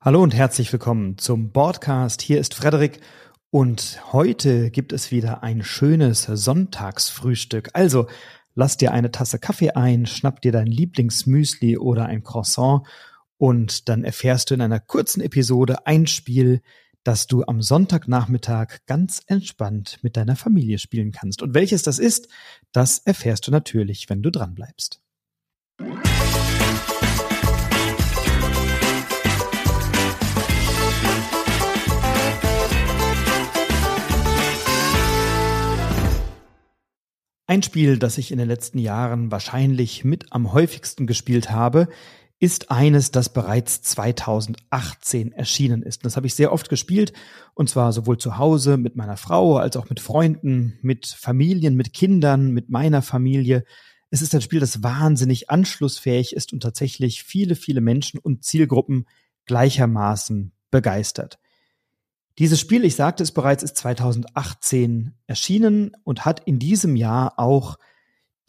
Hallo und herzlich willkommen zum Podcast. Hier ist Frederik und heute gibt es wieder ein schönes Sonntagsfrühstück. Also lass dir eine Tasse Kaffee ein, schnapp dir dein Lieblingsmüsli oder ein Croissant und dann erfährst du in einer kurzen Episode ein Spiel, das du am Sonntagnachmittag ganz entspannt mit deiner Familie spielen kannst. Und welches das ist, das erfährst du natürlich, wenn du dran bleibst. Ein Spiel, das ich in den letzten Jahren wahrscheinlich mit am häufigsten gespielt habe, ist eines, das bereits 2018 erschienen ist. Das habe ich sehr oft gespielt und zwar sowohl zu Hause mit meiner Frau als auch mit Freunden, mit Familien, mit Kindern, mit meiner Familie. Es ist ein Spiel, das wahnsinnig anschlussfähig ist und tatsächlich viele, viele Menschen und Zielgruppen gleichermaßen begeistert. Dieses Spiel, ich sagte es bereits, ist 2018 erschienen und hat in diesem Jahr auch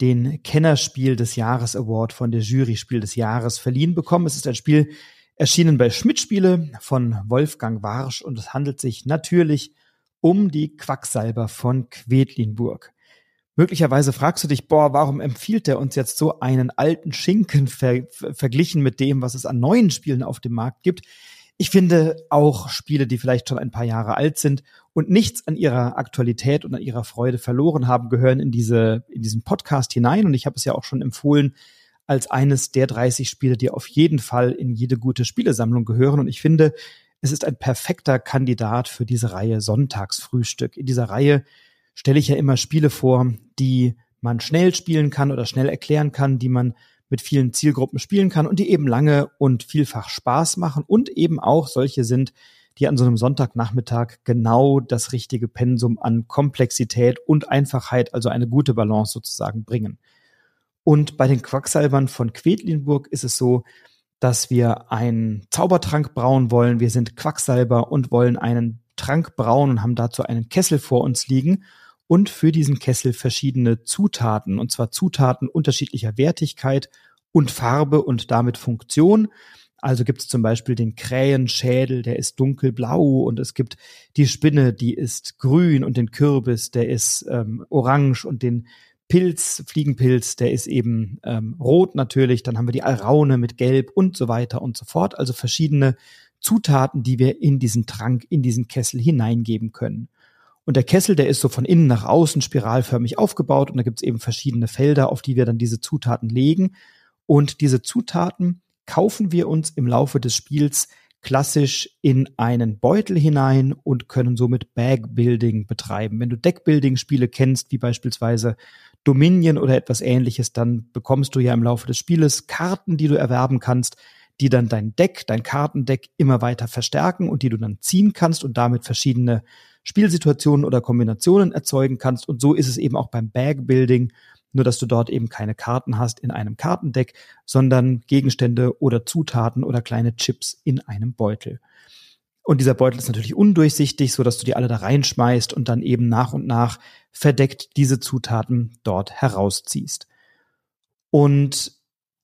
den Kennerspiel des Jahres Award von der Jury Spiel des Jahres verliehen bekommen. Es ist ein Spiel erschienen bei Schmidt Spiele von Wolfgang Warsch und es handelt sich natürlich um die Quacksalber von Quedlinburg. Möglicherweise fragst du dich, boah, warum empfiehlt er uns jetzt so einen alten Schinken ver verglichen mit dem, was es an neuen Spielen auf dem Markt gibt? Ich finde auch Spiele, die vielleicht schon ein paar Jahre alt sind und nichts an ihrer Aktualität und an ihrer Freude verloren haben, gehören in diese, in diesen Podcast hinein. Und ich habe es ja auch schon empfohlen als eines der 30 Spiele, die auf jeden Fall in jede gute Spielesammlung gehören. Und ich finde, es ist ein perfekter Kandidat für diese Reihe Sonntagsfrühstück. In dieser Reihe stelle ich ja immer Spiele vor, die man schnell spielen kann oder schnell erklären kann, die man mit vielen Zielgruppen spielen kann und die eben lange und vielfach Spaß machen und eben auch solche sind, die an so einem Sonntagnachmittag genau das richtige Pensum an Komplexität und Einfachheit, also eine gute Balance sozusagen bringen. Und bei den Quacksalbern von Quedlinburg ist es so, dass wir einen Zaubertrank brauen wollen. Wir sind Quacksalber und wollen einen Trank brauen und haben dazu einen Kessel vor uns liegen und für diesen Kessel verschiedene Zutaten, und zwar Zutaten unterschiedlicher Wertigkeit und Farbe und damit Funktion. Also gibt es zum Beispiel den Krähenschädel, der ist dunkelblau und es gibt die Spinne, die ist grün und den Kürbis, der ist ähm, orange und den Pilz, Fliegenpilz, der ist eben ähm, rot natürlich. Dann haben wir die Alraune mit Gelb und so weiter und so fort. Also verschiedene Zutaten, die wir in diesen Trank, in diesen Kessel hineingeben können. Und der Kessel, der ist so von innen nach außen spiralförmig aufgebaut und da gibt es eben verschiedene Felder, auf die wir dann diese Zutaten legen. Und diese Zutaten kaufen wir uns im Laufe des Spiels klassisch in einen Beutel hinein und können somit Bag-Building betreiben. Wenn du Deck-Building-Spiele kennst, wie beispielsweise Dominion oder etwas ähnliches, dann bekommst du ja im Laufe des Spieles Karten, die du erwerben kannst, die dann dein Deck, dein Kartendeck immer weiter verstärken und die du dann ziehen kannst und damit verschiedene Spielsituationen oder Kombinationen erzeugen kannst. Und so ist es eben auch beim Bag-Building, nur dass du dort eben keine Karten hast in einem Kartendeck, sondern Gegenstände oder Zutaten oder kleine Chips in einem Beutel. Und dieser Beutel ist natürlich undurchsichtig, so dass du die alle da reinschmeißt und dann eben nach und nach verdeckt diese Zutaten dort herausziehst. Und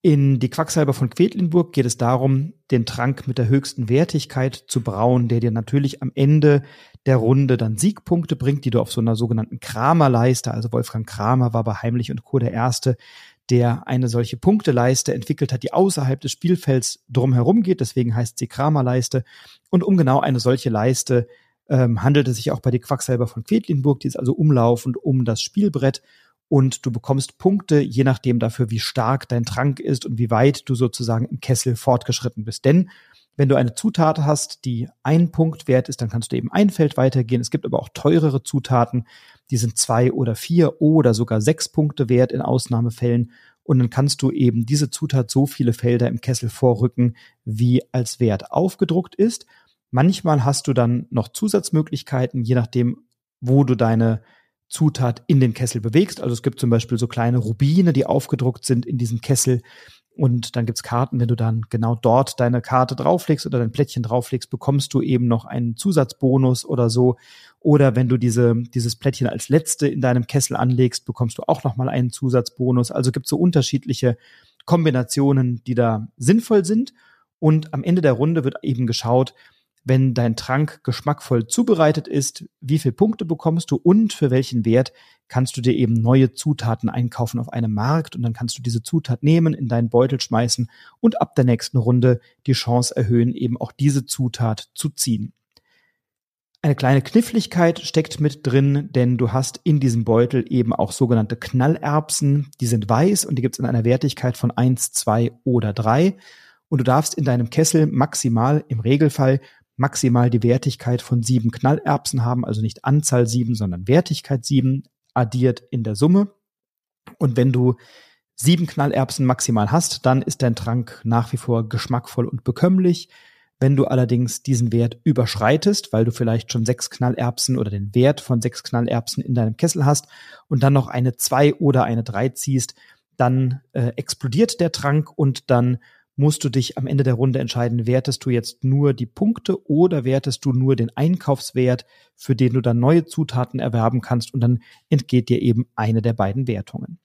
in die Quacksalber von Quedlinburg geht es darum, den Trank mit der höchsten Wertigkeit zu brauen, der dir natürlich am Ende der Runde dann Siegpunkte bringt, die du auf so einer sogenannten Kramerleiste, also Wolfgang Kramer war bei Heimlich und Co. der Erste, der eine solche Punkteleiste entwickelt hat, die außerhalb des Spielfelds drumherum geht, deswegen heißt sie Kramerleiste. Und um genau eine solche Leiste ähm, handelt es sich auch bei die Quacksalber von Quedlinburg, die ist also umlaufend um das Spielbrett und du bekommst Punkte, je nachdem dafür, wie stark dein Trank ist und wie weit du sozusagen im Kessel fortgeschritten bist. Denn wenn du eine Zutat hast, die ein Punkt wert ist, dann kannst du eben ein Feld weitergehen. Es gibt aber auch teurere Zutaten, die sind zwei oder vier oder sogar sechs Punkte wert in Ausnahmefällen. Und dann kannst du eben diese Zutat so viele Felder im Kessel vorrücken, wie als Wert aufgedruckt ist. Manchmal hast du dann noch Zusatzmöglichkeiten, je nachdem, wo du deine Zutat in den Kessel bewegst. Also es gibt zum Beispiel so kleine Rubine, die aufgedruckt sind in diesem Kessel. Und dann gibt's Karten, wenn du dann genau dort deine Karte drauflegst oder dein Plättchen drauflegst, bekommst du eben noch einen Zusatzbonus oder so. Oder wenn du diese, dieses Plättchen als letzte in deinem Kessel anlegst, bekommst du auch nochmal einen Zusatzbonus. Also gibt's so unterschiedliche Kombinationen, die da sinnvoll sind. Und am Ende der Runde wird eben geschaut, wenn dein Trank geschmackvoll zubereitet ist, wie viel Punkte bekommst du und für welchen Wert kannst du dir eben neue Zutaten einkaufen auf einem Markt und dann kannst du diese Zutat nehmen, in deinen Beutel schmeißen und ab der nächsten Runde die Chance erhöhen, eben auch diese Zutat zu ziehen. Eine kleine Kniffligkeit steckt mit drin, denn du hast in diesem Beutel eben auch sogenannte Knallerbsen. Die sind weiß und die gibt es in einer Wertigkeit von eins, zwei oder drei. Und du darfst in deinem Kessel maximal, im Regelfall, maximal die Wertigkeit von sieben Knallerbsen haben, also nicht Anzahl sieben, sondern Wertigkeit sieben addiert in der Summe. Und wenn du sieben Knallerbsen maximal hast, dann ist dein Trank nach wie vor geschmackvoll und bekömmlich. Wenn du allerdings diesen Wert überschreitest, weil du vielleicht schon sechs Knallerbsen oder den Wert von sechs Knallerbsen in deinem Kessel hast und dann noch eine zwei oder eine drei ziehst, dann äh, explodiert der Trank und dann musst du dich am Ende der Runde entscheiden, wertest du jetzt nur die Punkte oder wertest du nur den Einkaufswert, für den du dann neue Zutaten erwerben kannst und dann entgeht dir eben eine der beiden Wertungen.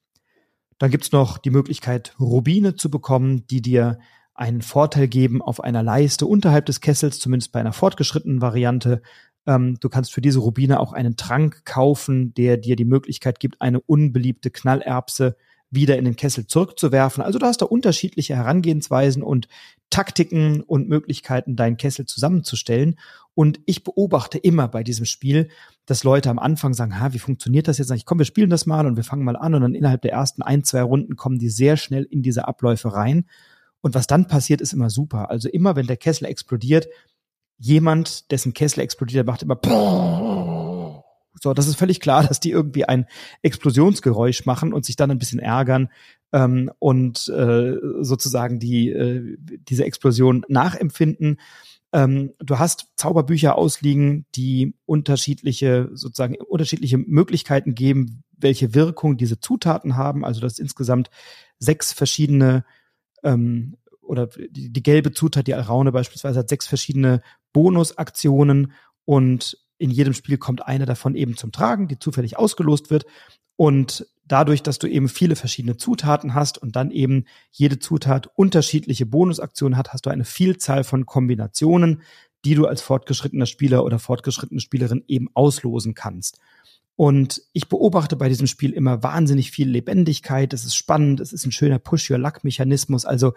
Dann gibt's noch die Möglichkeit, Rubine zu bekommen, die dir einen Vorteil geben auf einer Leiste unterhalb des Kessels, zumindest bei einer fortgeschrittenen Variante. Ähm, du kannst für diese Rubine auch einen Trank kaufen, der dir die Möglichkeit gibt, eine unbeliebte Knallerbse wieder in den Kessel zurückzuwerfen. Also du hast da unterschiedliche Herangehensweisen und Taktiken und Möglichkeiten, deinen Kessel zusammenzustellen. Und ich beobachte immer bei diesem Spiel, dass Leute am Anfang sagen, ha, wie funktioniert das jetzt eigentlich? Komm, wir spielen das mal und wir fangen mal an und dann innerhalb der ersten ein, zwei Runden kommen die sehr schnell in diese Abläufe rein. Und was dann passiert, ist immer super. Also immer, wenn der Kessel explodiert, jemand, dessen Kessel explodiert, macht immer so, das ist völlig klar, dass die irgendwie ein Explosionsgeräusch machen und sich dann ein bisschen ärgern ähm, und äh, sozusagen die äh, diese Explosion nachempfinden. Ähm, du hast Zauberbücher ausliegen, die unterschiedliche sozusagen unterschiedliche Möglichkeiten geben, welche Wirkung diese Zutaten haben. Also das insgesamt sechs verschiedene ähm, oder die, die gelbe Zutat, die Alraune beispielsweise, hat sechs verschiedene Bonusaktionen und in jedem Spiel kommt eine davon eben zum Tragen, die zufällig ausgelost wird. Und dadurch, dass du eben viele verschiedene Zutaten hast und dann eben jede Zutat unterschiedliche Bonusaktionen hat, hast du eine Vielzahl von Kombinationen, die du als fortgeschrittener Spieler oder fortgeschrittene Spielerin eben auslosen kannst. Und ich beobachte bei diesem Spiel immer wahnsinnig viel Lebendigkeit. Es ist spannend. Es ist ein schöner Push-Your-Luck-Mechanismus. Also,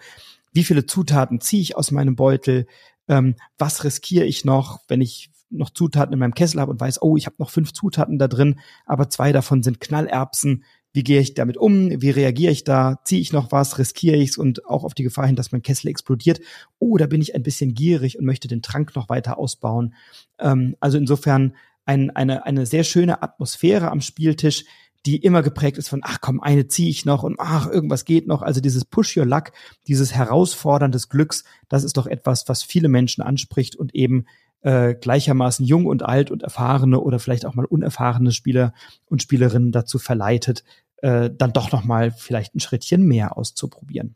wie viele Zutaten ziehe ich aus meinem Beutel? Ähm, was riskiere ich noch, wenn ich noch Zutaten in meinem Kessel habe und weiß, oh, ich habe noch fünf Zutaten da drin, aber zwei davon sind Knallerbsen. Wie gehe ich damit um? Wie reagiere ich da? Ziehe ich noch was? Riskiere ich es und auch auf die Gefahr hin, dass mein Kessel explodiert? Oh, da bin ich ein bisschen gierig und möchte den Trank noch weiter ausbauen. Ähm, also insofern ein, eine, eine sehr schöne Atmosphäre am Spieltisch, die immer geprägt ist von, ach komm, eine ziehe ich noch und ach, irgendwas geht noch. Also dieses Push Your Luck, dieses Herausfordern des Glücks, das ist doch etwas, was viele Menschen anspricht und eben äh, gleichermaßen jung und alt und erfahrene oder vielleicht auch mal unerfahrene Spieler und Spielerinnen dazu verleitet, äh, dann doch noch mal vielleicht ein Schrittchen mehr auszuprobieren.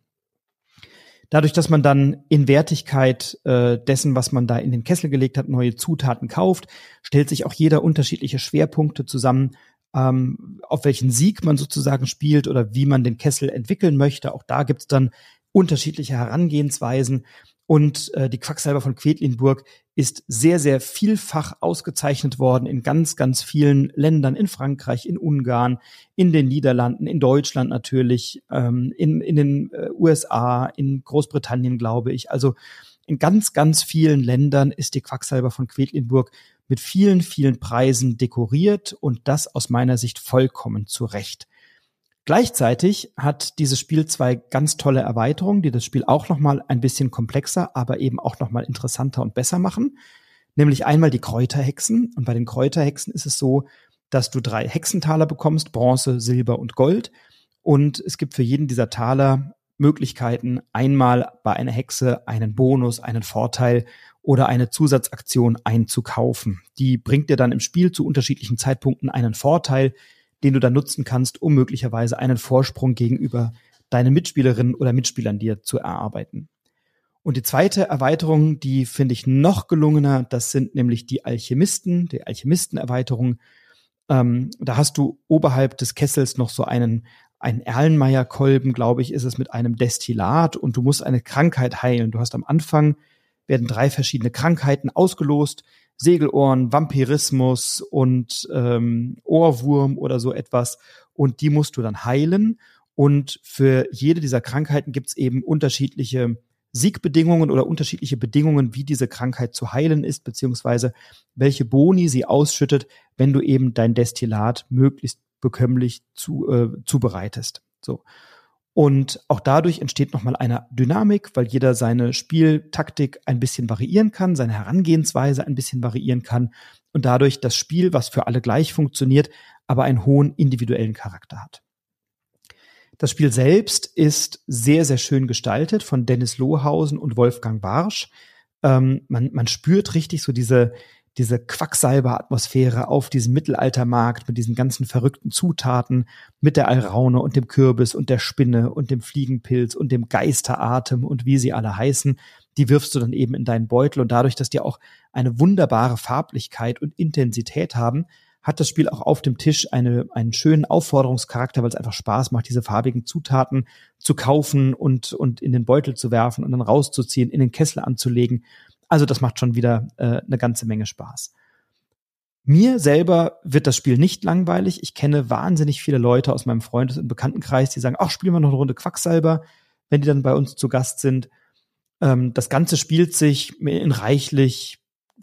Dadurch, dass man dann in Wertigkeit äh, dessen, was man da in den Kessel gelegt hat, neue Zutaten kauft, stellt sich auch jeder unterschiedliche Schwerpunkte zusammen, ähm, auf welchen Sieg man sozusagen spielt oder wie man den Kessel entwickeln möchte. Auch da gibt's dann unterschiedliche Herangehensweisen. Und äh, die Quacksalber von Quedlinburg ist sehr, sehr vielfach ausgezeichnet worden in ganz, ganz vielen Ländern, in Frankreich, in Ungarn, in den Niederlanden, in Deutschland natürlich, ähm, in, in den äh, USA, in Großbritannien, glaube ich. Also in ganz, ganz vielen Ländern ist die Quacksalber von Quedlinburg mit vielen, vielen Preisen dekoriert und das aus meiner Sicht vollkommen zu Recht. Gleichzeitig hat dieses Spiel zwei ganz tolle Erweiterungen, die das Spiel auch noch mal ein bisschen komplexer, aber eben auch noch mal interessanter und besser machen. Nämlich einmal die Kräuterhexen. Und bei den Kräuterhexen ist es so, dass du drei Hexentaler bekommst, Bronze, Silber und Gold. Und es gibt für jeden dieser Taler Möglichkeiten, einmal bei einer Hexe einen Bonus, einen Vorteil oder eine Zusatzaktion einzukaufen. Die bringt dir dann im Spiel zu unterschiedlichen Zeitpunkten einen Vorteil, den du dann nutzen kannst, um möglicherweise einen Vorsprung gegenüber deinen Mitspielerinnen oder Mitspielern dir zu erarbeiten. Und die zweite Erweiterung, die finde ich noch gelungener, das sind nämlich die Alchemisten, die Alchemistenerweiterung. Ähm, da hast du oberhalb des Kessels noch so einen einen Erlenmeyer-Kolben, glaube ich, ist es mit einem Destillat und du musst eine Krankheit heilen. Du hast am Anfang werden drei verschiedene Krankheiten ausgelost. Segelohren, Vampirismus und ähm, Ohrwurm oder so etwas. Und die musst du dann heilen. Und für jede dieser Krankheiten gibt es eben unterschiedliche Siegbedingungen oder unterschiedliche Bedingungen, wie diese Krankheit zu heilen ist, beziehungsweise welche Boni sie ausschüttet, wenn du eben dein Destillat möglichst bekömmlich zu, äh, zubereitest. So. Und auch dadurch entsteht nochmal eine Dynamik, weil jeder seine Spieltaktik ein bisschen variieren kann, seine Herangehensweise ein bisschen variieren kann und dadurch das Spiel, was für alle gleich funktioniert, aber einen hohen individuellen Charakter hat. Das Spiel selbst ist sehr, sehr schön gestaltet von Dennis Lohausen und Wolfgang Barsch. Ähm, man, man spürt richtig so diese, diese Quacksalber-Atmosphäre auf diesem Mittelaltermarkt mit diesen ganzen verrückten Zutaten, mit der Alraune und dem Kürbis und der Spinne und dem Fliegenpilz und dem Geisteratem und wie sie alle heißen. Die wirfst du dann eben in deinen Beutel und dadurch, dass die auch eine wunderbare Farblichkeit und Intensität haben, hat das Spiel auch auf dem Tisch eine, einen schönen Aufforderungscharakter, weil es einfach Spaß macht, diese farbigen Zutaten zu kaufen und, und in den Beutel zu werfen und dann rauszuziehen, in den Kessel anzulegen. Also das macht schon wieder äh, eine ganze Menge Spaß. Mir selber wird das Spiel nicht langweilig. Ich kenne wahnsinnig viele Leute aus meinem Freundes- und Bekanntenkreis, die sagen, ach, spielen wir noch eine Runde Quacksalber, wenn die dann bei uns zu Gast sind. Ähm, das Ganze spielt sich in reichlich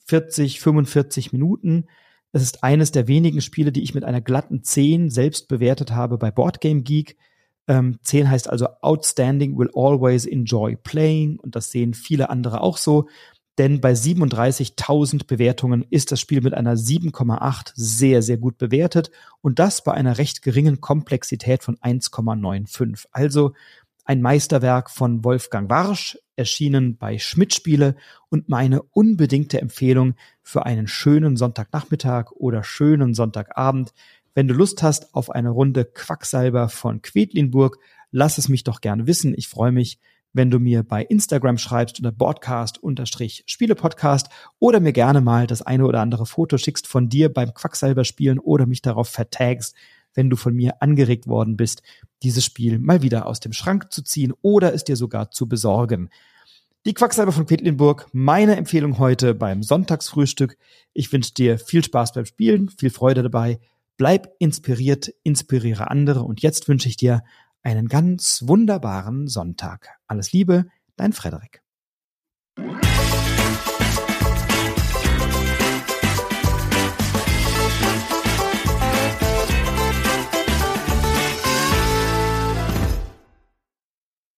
40, 45 Minuten. Es ist eines der wenigen Spiele, die ich mit einer glatten 10 selbst bewertet habe bei Boardgame Geek. Ähm, 10 heißt also Outstanding will always enjoy playing und das sehen viele andere auch so. Denn bei 37.000 Bewertungen ist das Spiel mit einer 7,8 sehr, sehr gut bewertet und das bei einer recht geringen Komplexität von 1,95. Also ein Meisterwerk von Wolfgang Warsch, erschienen bei Schmidt Spiele und meine unbedingte Empfehlung für einen schönen Sonntagnachmittag oder schönen Sonntagabend. Wenn du Lust hast auf eine Runde Quacksalber von Quedlinburg, lass es mich doch gerne wissen. Ich freue mich, wenn du mir bei Instagram schreibst unter Broadcast-Spielepodcast oder mir gerne mal das eine oder andere Foto schickst von dir beim Quacksalber spielen oder mich darauf vertagst, wenn du von mir angeregt worden bist, dieses Spiel mal wieder aus dem Schrank zu ziehen oder es dir sogar zu besorgen. Die Quacksalber von Quedlinburg, meine Empfehlung heute beim Sonntagsfrühstück. Ich wünsche dir viel Spaß beim Spielen, viel Freude dabei. Bleib inspiriert, inspiriere andere und jetzt wünsche ich dir einen ganz wunderbaren Sonntag. Alles Liebe, dein Frederik.